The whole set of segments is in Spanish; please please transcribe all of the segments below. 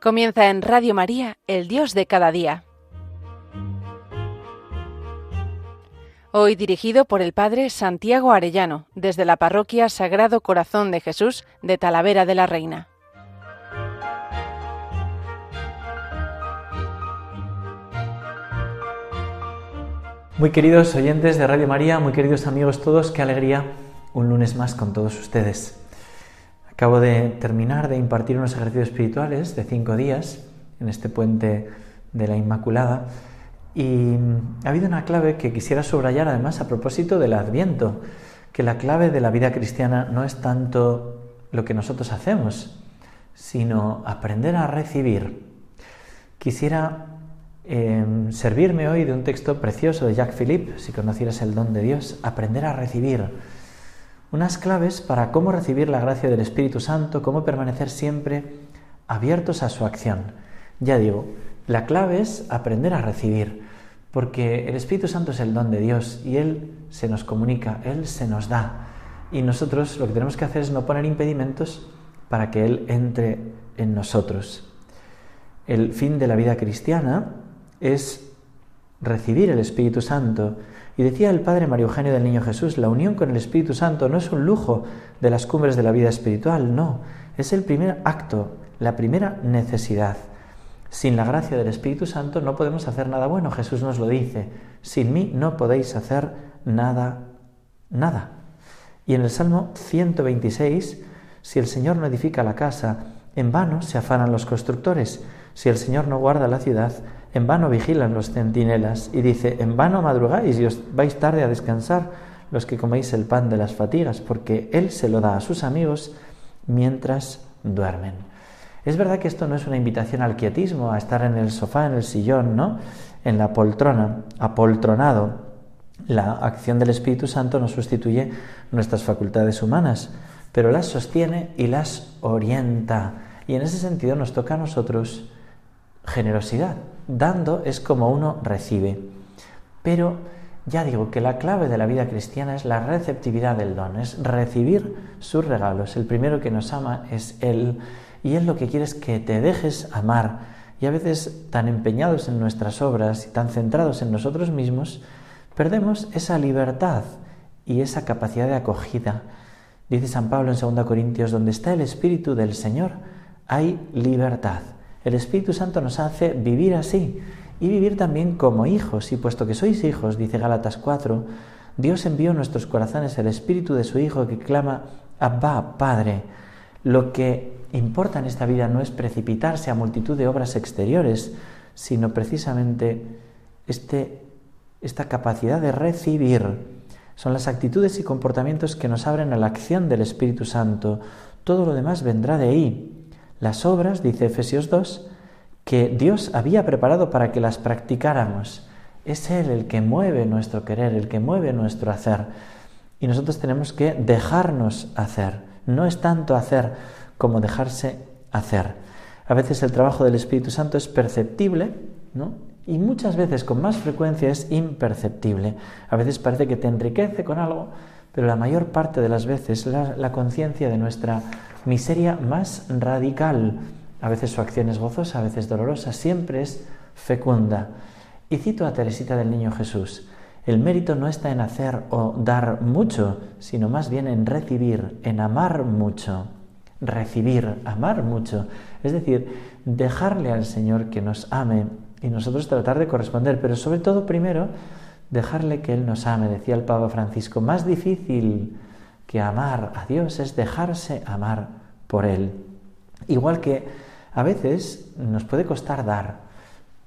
Comienza en Radio María, el Dios de cada día. Hoy dirigido por el Padre Santiago Arellano, desde la Parroquia Sagrado Corazón de Jesús de Talavera de la Reina. Muy queridos oyentes de Radio María, muy queridos amigos todos, qué alegría un lunes más con todos ustedes. Acabo de terminar de impartir unos ejercicios espirituales de cinco días en este puente de la Inmaculada y ha habido una clave que quisiera subrayar además a propósito del Adviento, que la clave de la vida cristiana no es tanto lo que nosotros hacemos, sino aprender a recibir. Quisiera em, servirme hoy de un texto precioso de Jacques Philippe, si conocieras el don de Dios, aprender a recibir unas claves para cómo recibir la gracia del Espíritu Santo, cómo permanecer siempre abiertos a su acción. Ya digo, la clave es aprender a recibir, porque el Espíritu Santo es el don de Dios y Él se nos comunica, Él se nos da. Y nosotros lo que tenemos que hacer es no poner impedimentos para que Él entre en nosotros. El fin de la vida cristiana es recibir el Espíritu Santo y decía el padre Mario Eugenio del Niño Jesús, la unión con el Espíritu Santo no es un lujo de las cumbres de la vida espiritual, no, es el primer acto, la primera necesidad. Sin la gracia del Espíritu Santo no podemos hacer nada bueno, Jesús nos lo dice, sin mí no podéis hacer nada, nada. Y en el Salmo 126, si el Señor no edifica la casa, en vano se afanan los constructores, si el Señor no guarda la ciudad, en vano vigilan los centinelas y dice, en vano madrugáis y os vais tarde a descansar los que coméis el pan de las fatigas, porque Él se lo da a sus amigos mientras duermen. Es verdad que esto no es una invitación al quietismo, a estar en el sofá, en el sillón, ¿no? En la poltrona, apoltronado. La acción del Espíritu Santo no sustituye nuestras facultades humanas, pero las sostiene y las orienta. Y en ese sentido nos toca a nosotros generosidad. Dando es como uno recibe. Pero ya digo que la clave de la vida cristiana es la receptividad del don, es recibir sus regalos. El primero que nos ama es Él y Él lo que quiere es que te dejes amar. Y a veces tan empeñados en nuestras obras y tan centrados en nosotros mismos, perdemos esa libertad y esa capacidad de acogida. Dice San Pablo en 2 Corintios, donde está el Espíritu del Señor, hay libertad. El Espíritu Santo nos hace vivir así y vivir también como hijos. Y puesto que sois hijos, dice Gálatas 4, Dios envió a nuestros corazones el Espíritu de su Hijo que clama, Abba, Padre. Lo que importa en esta vida no es precipitarse a multitud de obras exteriores, sino precisamente este, esta capacidad de recibir. Son las actitudes y comportamientos que nos abren a la acción del Espíritu Santo. Todo lo demás vendrá de ahí. Las obras, dice Efesios 2, que Dios había preparado para que las practicáramos. Es Él el que mueve nuestro querer, el que mueve nuestro hacer. Y nosotros tenemos que dejarnos hacer. No es tanto hacer como dejarse hacer. A veces el trabajo del Espíritu Santo es perceptible, ¿no? Y muchas veces, con más frecuencia, es imperceptible. A veces parece que te enriquece con algo, pero la mayor parte de las veces la, la conciencia de nuestra miseria más radical. A veces su acción es gozosa, a veces dolorosa, siempre es fecunda. Y cito a Teresita del Niño Jesús. El mérito no está en hacer o dar mucho, sino más bien en recibir, en amar mucho. Recibir, amar mucho. Es decir, dejarle al Señor que nos ame y nosotros tratar de corresponder, pero sobre todo primero dejarle que Él nos ame. Decía el Papa Francisco, más difícil que amar a Dios es dejarse amar por Él. Igual que a veces nos puede costar dar,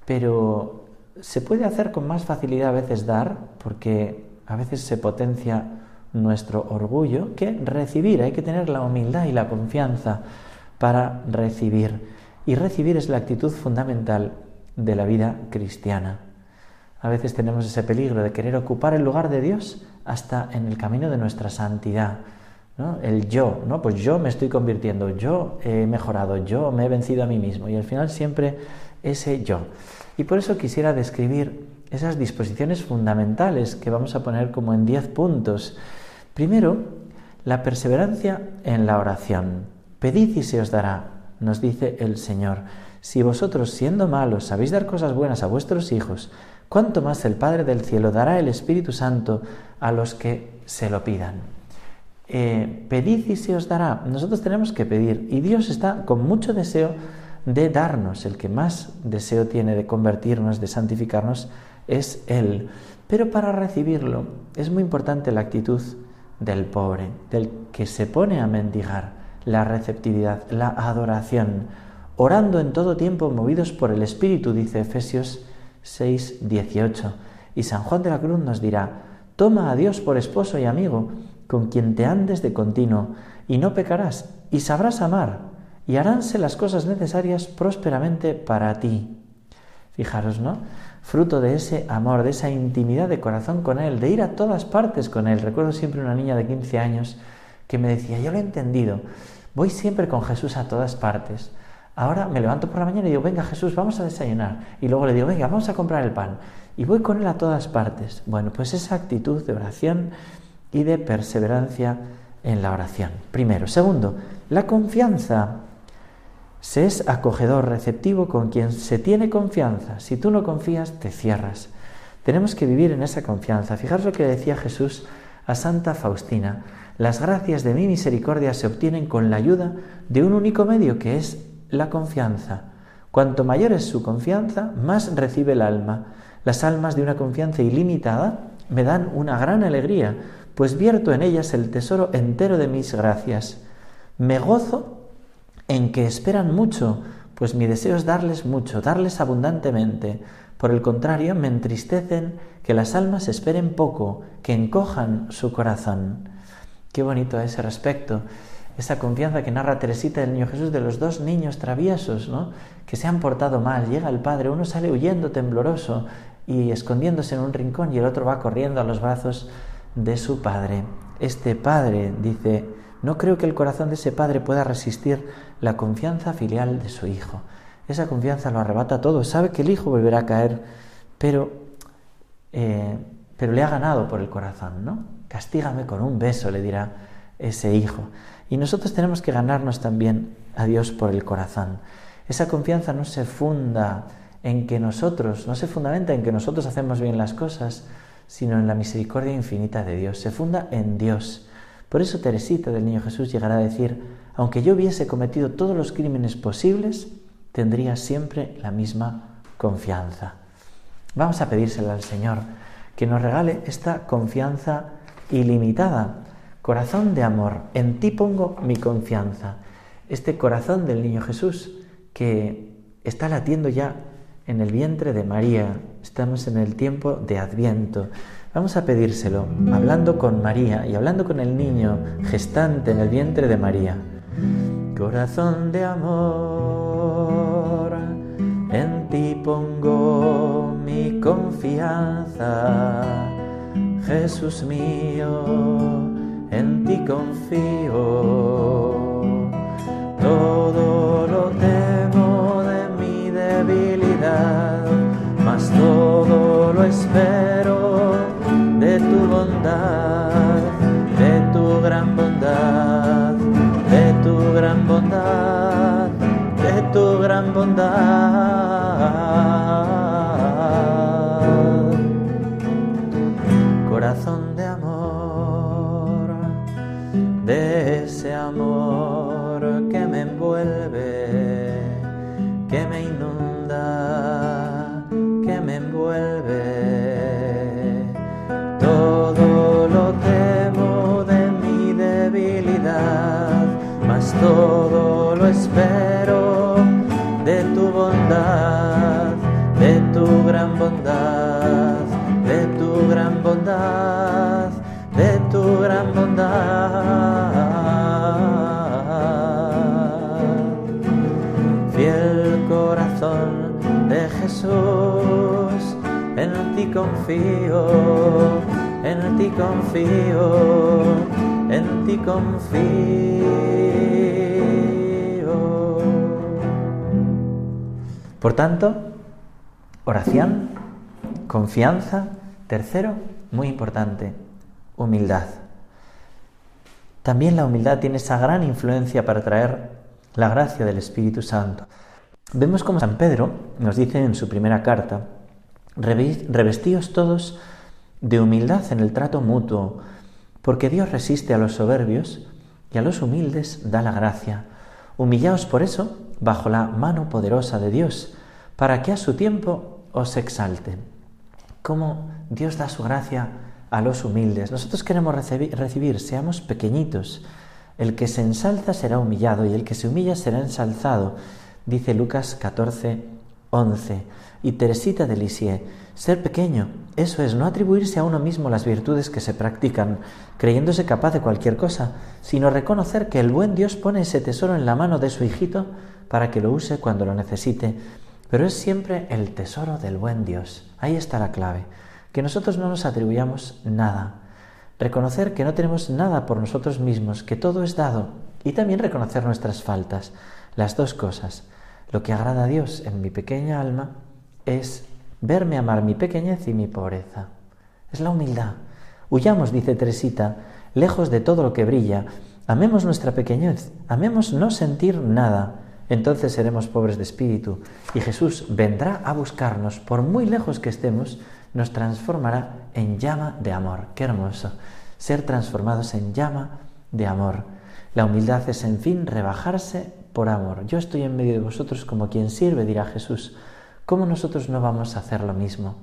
pero se puede hacer con más facilidad a veces dar, porque a veces se potencia nuestro orgullo, que recibir. Hay que tener la humildad y la confianza para recibir. Y recibir es la actitud fundamental de la vida cristiana. A veces tenemos ese peligro de querer ocupar el lugar de Dios hasta en el camino de nuestra santidad. ¿No? El yo, ¿no? Pues yo me estoy convirtiendo, yo he mejorado, yo me he vencido a mí mismo y al final siempre ese yo. Y por eso quisiera describir esas disposiciones fundamentales que vamos a poner como en 10 puntos. Primero, la perseverancia en la oración. Pedid y se os dará, nos dice el Señor. Si vosotros, siendo malos, sabéis dar cosas buenas a vuestros hijos, ¿cuánto más el Padre del cielo dará el Espíritu Santo a los que se lo pidan? Eh, pedid y se os dará. Nosotros tenemos que pedir y Dios está con mucho deseo de darnos. El que más deseo tiene de convertirnos, de santificarnos, es Él. Pero para recibirlo es muy importante la actitud del pobre, del que se pone a mendigar, la receptividad, la adoración, orando en todo tiempo movidos por el Espíritu, dice Efesios 6, 18. Y San Juan de la Cruz nos dirá, toma a Dios por esposo y amigo, con quien te andes de continuo, y no pecarás, y sabrás amar, y haránse las cosas necesarias prósperamente para ti. Fijaros, ¿no? Fruto de ese amor, de esa intimidad de corazón con Él, de ir a todas partes con Él. Recuerdo siempre una niña de 15 años que me decía, yo lo he entendido, voy siempre con Jesús a todas partes. Ahora me levanto por la mañana y digo, venga Jesús, vamos a desayunar. Y luego le digo, venga, vamos a comprar el pan. Y voy con Él a todas partes. Bueno, pues esa actitud de oración y de perseverancia en la oración. Primero. Segundo, la confianza. Se es acogedor, receptivo con quien se tiene confianza. Si tú no confías, te cierras. Tenemos que vivir en esa confianza. Fijaros lo que decía Jesús a Santa Faustina. Las gracias de mi misericordia se obtienen con la ayuda de un único medio que es la confianza. Cuanto mayor es su confianza, más recibe el alma. Las almas de una confianza ilimitada me dan una gran alegría, pues vierto en ellas el tesoro entero de mis gracias. Me gozo en que esperan mucho, pues mi deseo es darles mucho, darles abundantemente. Por el contrario, me entristecen que las almas esperen poco, que encojan su corazón. Qué bonito a ese respecto, esa confianza que narra Teresita del Niño Jesús de los dos niños traviesos, ¿no? que se han portado mal. Llega el padre, uno sale huyendo tembloroso y escondiéndose en un rincón y el otro va corriendo a los brazos de su padre. Este padre dice, no creo que el corazón de ese padre pueda resistir la confianza filial de su hijo. Esa confianza lo arrebata todo, sabe que el hijo volverá a caer, pero, eh, pero le ha ganado por el corazón, ¿no? Castígame con un beso, le dirá ese hijo. Y nosotros tenemos que ganarnos también a Dios por el corazón. Esa confianza no se funda en que nosotros, no se fundamenta en que nosotros hacemos bien las cosas, sino en la misericordia infinita de Dios. Se funda en Dios. Por eso Teresita del Niño Jesús llegará a decir, aunque yo hubiese cometido todos los crímenes posibles, tendría siempre la misma confianza. Vamos a pedírselo al Señor, que nos regale esta confianza ilimitada. Corazón de amor, en ti pongo mi confianza. Este corazón del Niño Jesús que está latiendo ya en el vientre de María. Estamos en el tiempo de Adviento. Vamos a pedírselo, hablando con María y hablando con el niño gestante en el vientre de María. Corazón de amor, en ti pongo mi confianza. Jesús mío, en ti confío. Todo lo gran bondad. Confío, en ti confío, en ti confío. Por tanto, oración, confianza, tercero, muy importante, humildad. También la humildad tiene esa gran influencia para traer la gracia del Espíritu Santo. Vemos como San Pedro nos dice en su primera carta, revestíos todos de humildad en el trato mutuo, porque Dios resiste a los soberbios y a los humildes da la gracia. Humillaos por eso bajo la mano poderosa de Dios, para que a su tiempo os exalte. Como Dios da su gracia a los humildes. Nosotros queremos recibir, recibir, seamos pequeñitos. El que se ensalza será humillado y el que se humilla será ensalzado, dice Lucas 14, 11. Y Teresita de Lisieux, ser pequeño, eso es no atribuirse a uno mismo las virtudes que se practican, creyéndose capaz de cualquier cosa, sino reconocer que el buen Dios pone ese tesoro en la mano de su hijito para que lo use cuando lo necesite. Pero es siempre el tesoro del buen Dios. Ahí está la clave. Que nosotros no nos atribuyamos nada. Reconocer que no tenemos nada por nosotros mismos, que todo es dado. Y también reconocer nuestras faltas. Las dos cosas. Lo que agrada a Dios en mi pequeña alma es verme amar mi pequeñez y mi pobreza. Es la humildad. Huyamos, dice Teresita, lejos de todo lo que brilla. Amemos nuestra pequeñez, amemos no sentir nada. Entonces seremos pobres de espíritu y Jesús vendrá a buscarnos, por muy lejos que estemos, nos transformará en llama de amor. Qué hermoso, ser transformados en llama de amor. La humildad es, en fin, rebajarse por amor. Yo estoy en medio de vosotros como quien sirve, dirá Jesús. ¿Cómo nosotros no vamos a hacer lo mismo?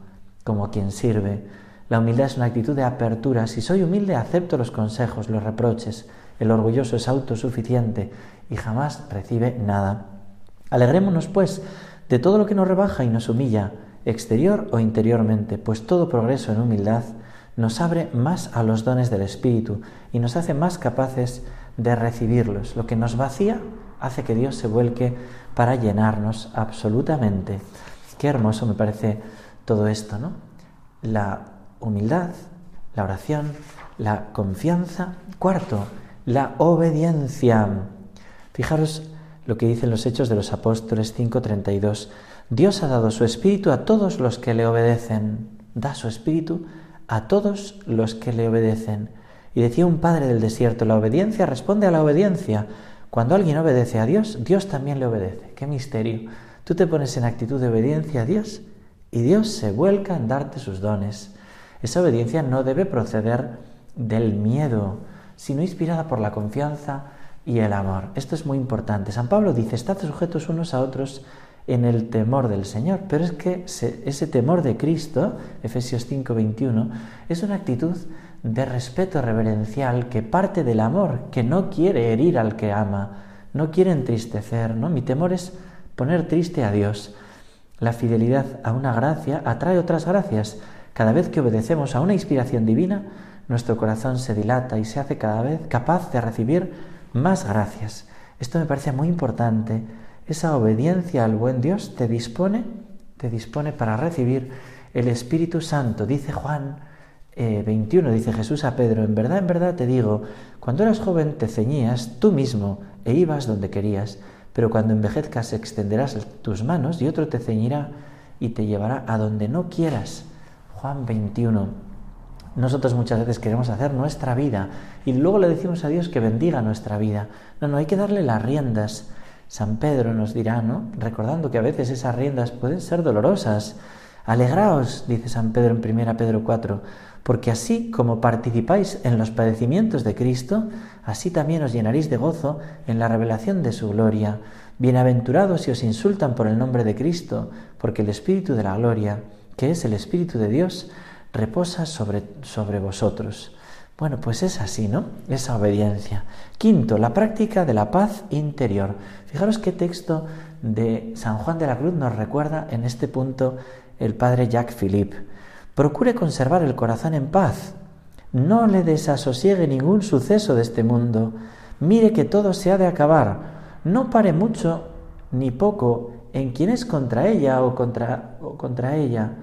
Como quien sirve. La humildad es una actitud de apertura. Si soy humilde, acepto los consejos, los reproches. El orgulloso es autosuficiente y jamás recibe nada. Alegrémonos, pues, de todo lo que nos rebaja y nos humilla, exterior o interiormente, pues todo progreso en humildad nos abre más a los dones del Espíritu y nos hace más capaces de recibirlos. Lo que nos vacía hace que Dios se vuelque para llenarnos absolutamente. Qué hermoso me parece todo esto, ¿no? La humildad, la oración, la confianza. Cuarto, la obediencia. Fijaros lo que dicen los Hechos de los Apóstoles 5:32. Dios ha dado su espíritu a todos los que le obedecen. Da su espíritu a todos los que le obedecen. Y decía un padre del desierto, la obediencia responde a la obediencia. Cuando alguien obedece a Dios, Dios también le obedece. Qué misterio. Tú te pones en actitud de obediencia a Dios y Dios se vuelca en darte sus dones. Esa obediencia no debe proceder del miedo, sino inspirada por la confianza y el amor. Esto es muy importante. San Pablo dice, estad sujetos unos a otros en el temor del Señor. Pero es que ese temor de Cristo, Efesios 5, 21, es una actitud de respeto reverencial que parte del amor, que no quiere herir al que ama, no quiere entristecer, ¿no? Mi temor es poner triste a Dios. La fidelidad a una gracia atrae otras gracias. Cada vez que obedecemos a una inspiración divina, nuestro corazón se dilata y se hace cada vez capaz de recibir más gracias. Esto me parece muy importante. Esa obediencia al buen Dios te dispone, te dispone para recibir el Espíritu Santo. Dice Juan 21, eh, dice Jesús a Pedro, en verdad, en verdad te digo, cuando eras joven te ceñías tú mismo e ibas donde querías pero cuando envejezcas extenderás tus manos y otro te ceñirá y te llevará a donde no quieras. Juan 21. Nosotros muchas veces queremos hacer nuestra vida y luego le decimos a Dios que bendiga nuestra vida. No, no, hay que darle las riendas. San Pedro nos dirá, ¿no? Recordando que a veces esas riendas pueden ser dolorosas. Alegraos, dice San Pedro en 1 Pedro 4, porque así como participáis en los padecimientos de Cristo, así también os llenaréis de gozo en la revelación de su gloria. Bienaventurados si os insultan por el nombre de Cristo, porque el Espíritu de la gloria, que es el Espíritu de Dios, reposa sobre, sobre vosotros. Bueno, pues es así, ¿no? Esa obediencia. Quinto, la práctica de la paz interior. Fijaros qué texto de San Juan de la Cruz nos recuerda en este punto el padre Jacques Philippe. Procure conservar el corazón en paz. No le desasosiegue ningún suceso de este mundo. Mire que todo se ha de acabar. No pare mucho ni poco en quien es contra ella o contra, o contra ella.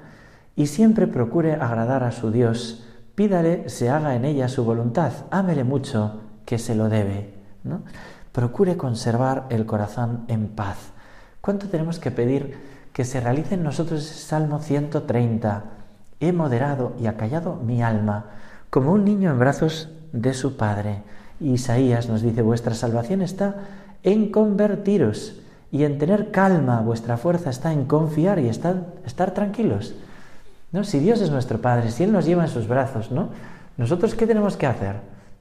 Y siempre procure agradar a su Dios. Pídale se haga en ella su voluntad. Ámele mucho, que se lo debe. Procure conservar el corazón en paz. ¿Cuánto tenemos que pedir que se realice en nosotros ese Salmo 130? He moderado y acallado mi alma, como un niño en brazos de su padre. Isaías nos dice, vuestra salvación está en convertiros, y en tener calma vuestra fuerza está en confiar y estar, estar tranquilos. ¿No? Si Dios es nuestro Padre, si Él nos lleva en sus brazos, ¿no? ¿Nosotros qué tenemos que hacer?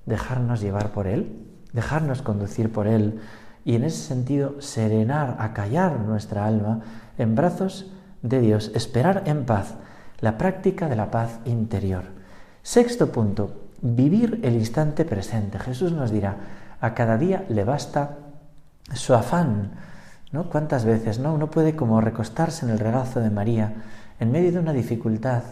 Dejarnos llevar por Él, dejarnos conducir por Él y en ese sentido serenar, acallar nuestra alma en brazos de Dios, esperar en paz, la práctica de la paz interior. Sexto punto, vivir el instante presente. Jesús nos dirá, a cada día le basta su afán. ¿no? ¿Cuántas veces no? uno puede como recostarse en el regazo de María en medio de una dificultad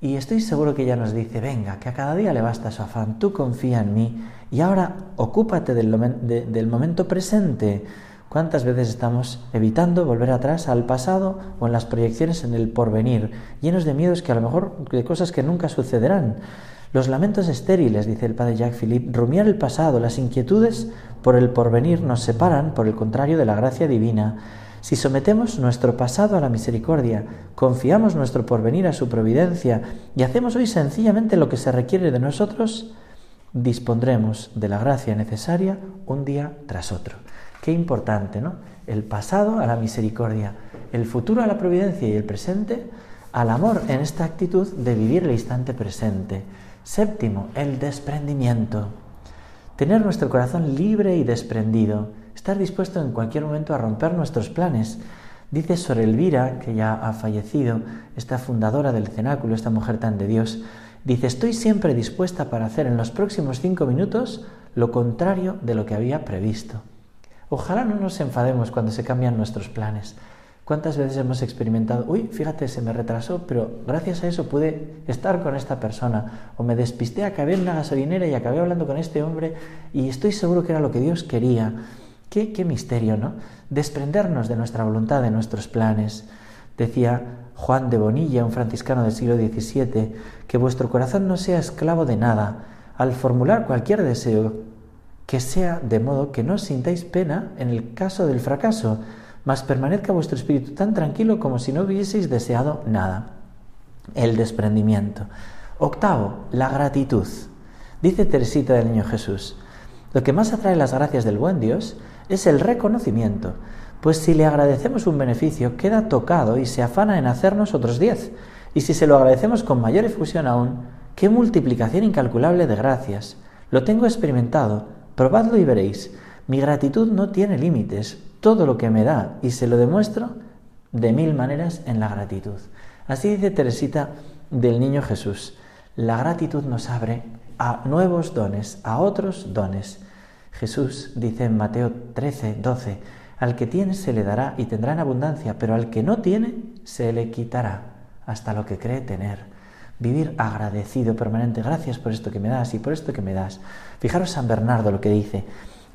y estoy seguro que ella nos dice, venga, que a cada día le basta su afán, tú confía en mí y ahora ocúpate del, del momento presente. ¿Cuántas veces estamos evitando volver atrás al pasado o en las proyecciones en el porvenir, llenos de miedos que a lo mejor de cosas que nunca sucederán? Los lamentos estériles, dice el padre Jacques Philippe, rumiar el pasado, las inquietudes por el porvenir nos separan, por el contrario, de la gracia divina. Si sometemos nuestro pasado a la misericordia, confiamos nuestro porvenir a su providencia y hacemos hoy sencillamente lo que se requiere de nosotros, dispondremos de la gracia necesaria un día tras otro. Qué importante, ¿no? El pasado a la misericordia, el futuro a la providencia y el presente al amor en esta actitud de vivir el instante presente. Séptimo, el desprendimiento. Tener nuestro corazón libre y desprendido, estar dispuesto en cualquier momento a romper nuestros planes. Dice Sor Elvira, que ya ha fallecido, esta fundadora del cenáculo, esta mujer tan de Dios, dice, estoy siempre dispuesta para hacer en los próximos cinco minutos lo contrario de lo que había previsto. Ojalá no nos enfademos cuando se cambian nuestros planes. ¿Cuántas veces hemos experimentado, uy, fíjate, se me retrasó, pero gracias a eso pude estar con esta persona? O me despisté, acabé en una gasolinera y acabé hablando con este hombre y estoy seguro que era lo que Dios quería. Qué, qué misterio, ¿no? Desprendernos de nuestra voluntad, de nuestros planes. Decía Juan de Bonilla, un franciscano del siglo XVII, que vuestro corazón no sea esclavo de nada. Al formular cualquier deseo, que sea de modo que no sintáis pena en el caso del fracaso, mas permanezca vuestro espíritu tan tranquilo como si no hubieseis deseado nada. El desprendimiento. Octavo, la gratitud. Dice Teresita del Niño Jesús, lo que más atrae las gracias del buen Dios es el reconocimiento, pues si le agradecemos un beneficio, queda tocado y se afana en hacernos otros diez. Y si se lo agradecemos con mayor efusión aún, qué multiplicación incalculable de gracias. Lo tengo experimentado, probadlo y veréis. Mi gratitud no tiene límites, todo lo que me da y se lo demuestro de mil maneras en la gratitud. Así dice Teresita del Niño Jesús. La gratitud nos abre a nuevos dones, a otros dones. Jesús dice en Mateo 13, 12, al que tiene se le dará y tendrá en abundancia, pero al que no tiene se le quitará hasta lo que cree tener. Vivir agradecido permanente, gracias por esto que me das y por esto que me das. Fijaros San Bernardo lo que dice,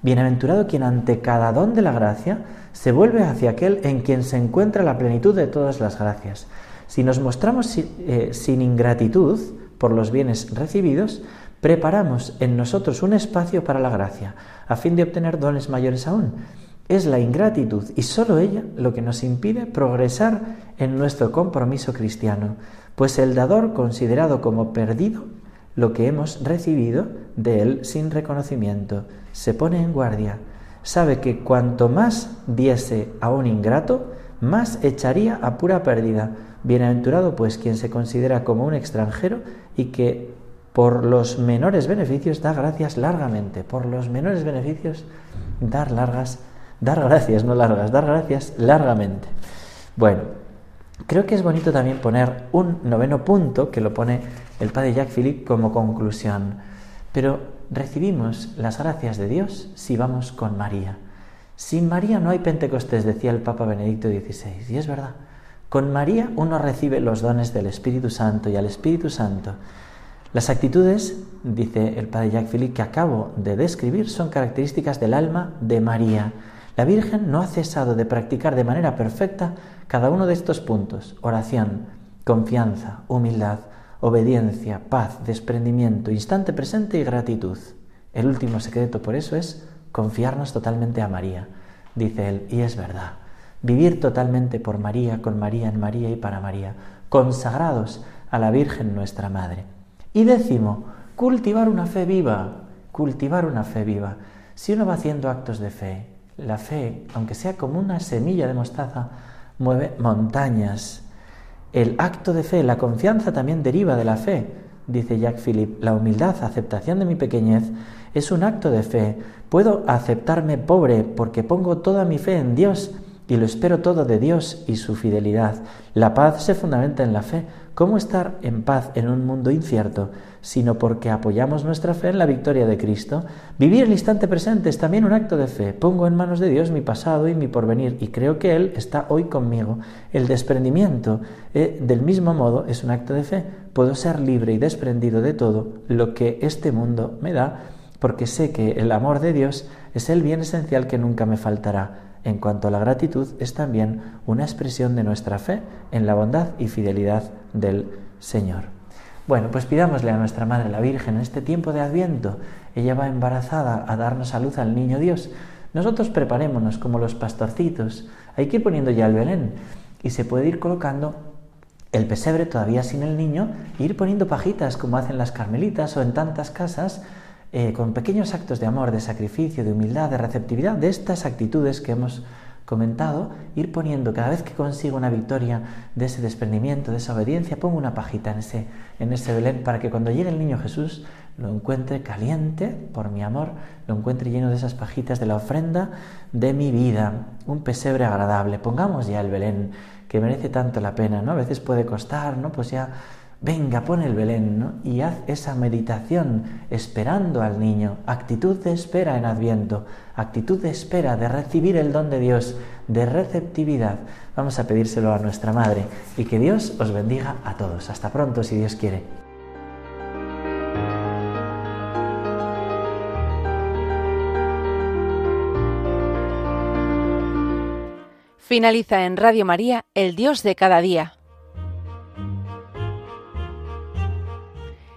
Bienaventurado quien ante cada don de la gracia se vuelve hacia aquel en quien se encuentra la plenitud de todas las gracias. Si nos mostramos eh, sin ingratitud por los bienes recibidos, preparamos en nosotros un espacio para la gracia, a fin de obtener dones mayores aún. Es la ingratitud y sólo ella lo que nos impide progresar en nuestro compromiso cristiano, pues el dador considerado como perdido lo que hemos recibido de él sin reconocimiento, se pone en guardia, sabe que cuanto más diese a un ingrato, más echaría a pura pérdida. Bienaventurado pues quien se considera como un extranjero y que por los menores beneficios da gracias largamente, por los menores beneficios dar largas, dar gracias, no largas, dar gracias largamente. Bueno, creo que es bonito también poner un noveno punto que lo pone el padre Jacques Philippe como conclusión. Pero recibimos las gracias de Dios si vamos con María. Sin María no hay Pentecostés, decía el Papa Benedicto XVI, y es verdad. Con María uno recibe los dones del Espíritu Santo y al Espíritu Santo. Las actitudes, dice el padre Jacques Philippe, que acabo de describir, son características del alma de María. La Virgen no ha cesado de practicar de manera perfecta cada uno de estos puntos, oración, confianza, humildad, obediencia, paz, desprendimiento, instante presente y gratitud. El último secreto por eso es confiarnos totalmente a María, dice él, y es verdad. Vivir totalmente por María, con María, en María y para María, consagrados a la Virgen nuestra Madre. Y décimo, cultivar una fe viva, cultivar una fe viva. Si uno va haciendo actos de fe, La fe, aunque sea como una semilla de mostaza, mueve montañas. El acto de fe, la confianza también deriva de la fe, dice Jacques Philippe. La humildad, aceptación de mi pequeñez, es un acto de fe. Puedo aceptarme pobre porque pongo toda mi fe en Dios y lo espero todo de Dios y su fidelidad. La paz se fundamenta en la fe. ¿Cómo estar en paz en un mundo incierto? Sino porque apoyamos nuestra fe en la victoria de Cristo. Vivir el instante presente es también un acto de fe. Pongo en manos de Dios mi pasado y mi porvenir y creo que Él está hoy conmigo. El desprendimiento, eh, del mismo modo, es un acto de fe. Puedo ser libre y desprendido de todo lo que este mundo me da porque sé que el amor de Dios es el bien esencial que nunca me faltará en cuanto a la gratitud, es también una expresión de nuestra fe en la bondad y fidelidad del Señor. Bueno, pues pidámosle a nuestra Madre la Virgen en este tiempo de Adviento. Ella va embarazada a darnos a luz al niño Dios. Nosotros preparémonos como los pastorcitos. Hay que ir poniendo ya el Belén y se puede ir colocando el pesebre todavía sin el niño e ir poniendo pajitas como hacen las carmelitas o en tantas casas eh, con pequeños actos de amor, de sacrificio, de humildad, de receptividad, de estas actitudes que hemos comentado, ir poniendo cada vez que consigo una victoria de ese desprendimiento, de esa obediencia, pongo una pajita en ese, en ese Belén para que cuando llegue el niño Jesús lo encuentre caliente por mi amor, lo encuentre lleno de esas pajitas de la ofrenda de mi vida, un pesebre agradable. Pongamos ya el Belén, que merece tanto la pena, ¿no? A veces puede costar, ¿no? Pues ya Venga, pon el Belén y haz esa meditación esperando al niño, actitud de espera en Adviento, actitud de espera, de recibir el don de Dios, de receptividad. Vamos a pedírselo a nuestra Madre y que Dios os bendiga a todos. Hasta pronto, si Dios quiere. Finaliza en Radio María, El Dios de cada día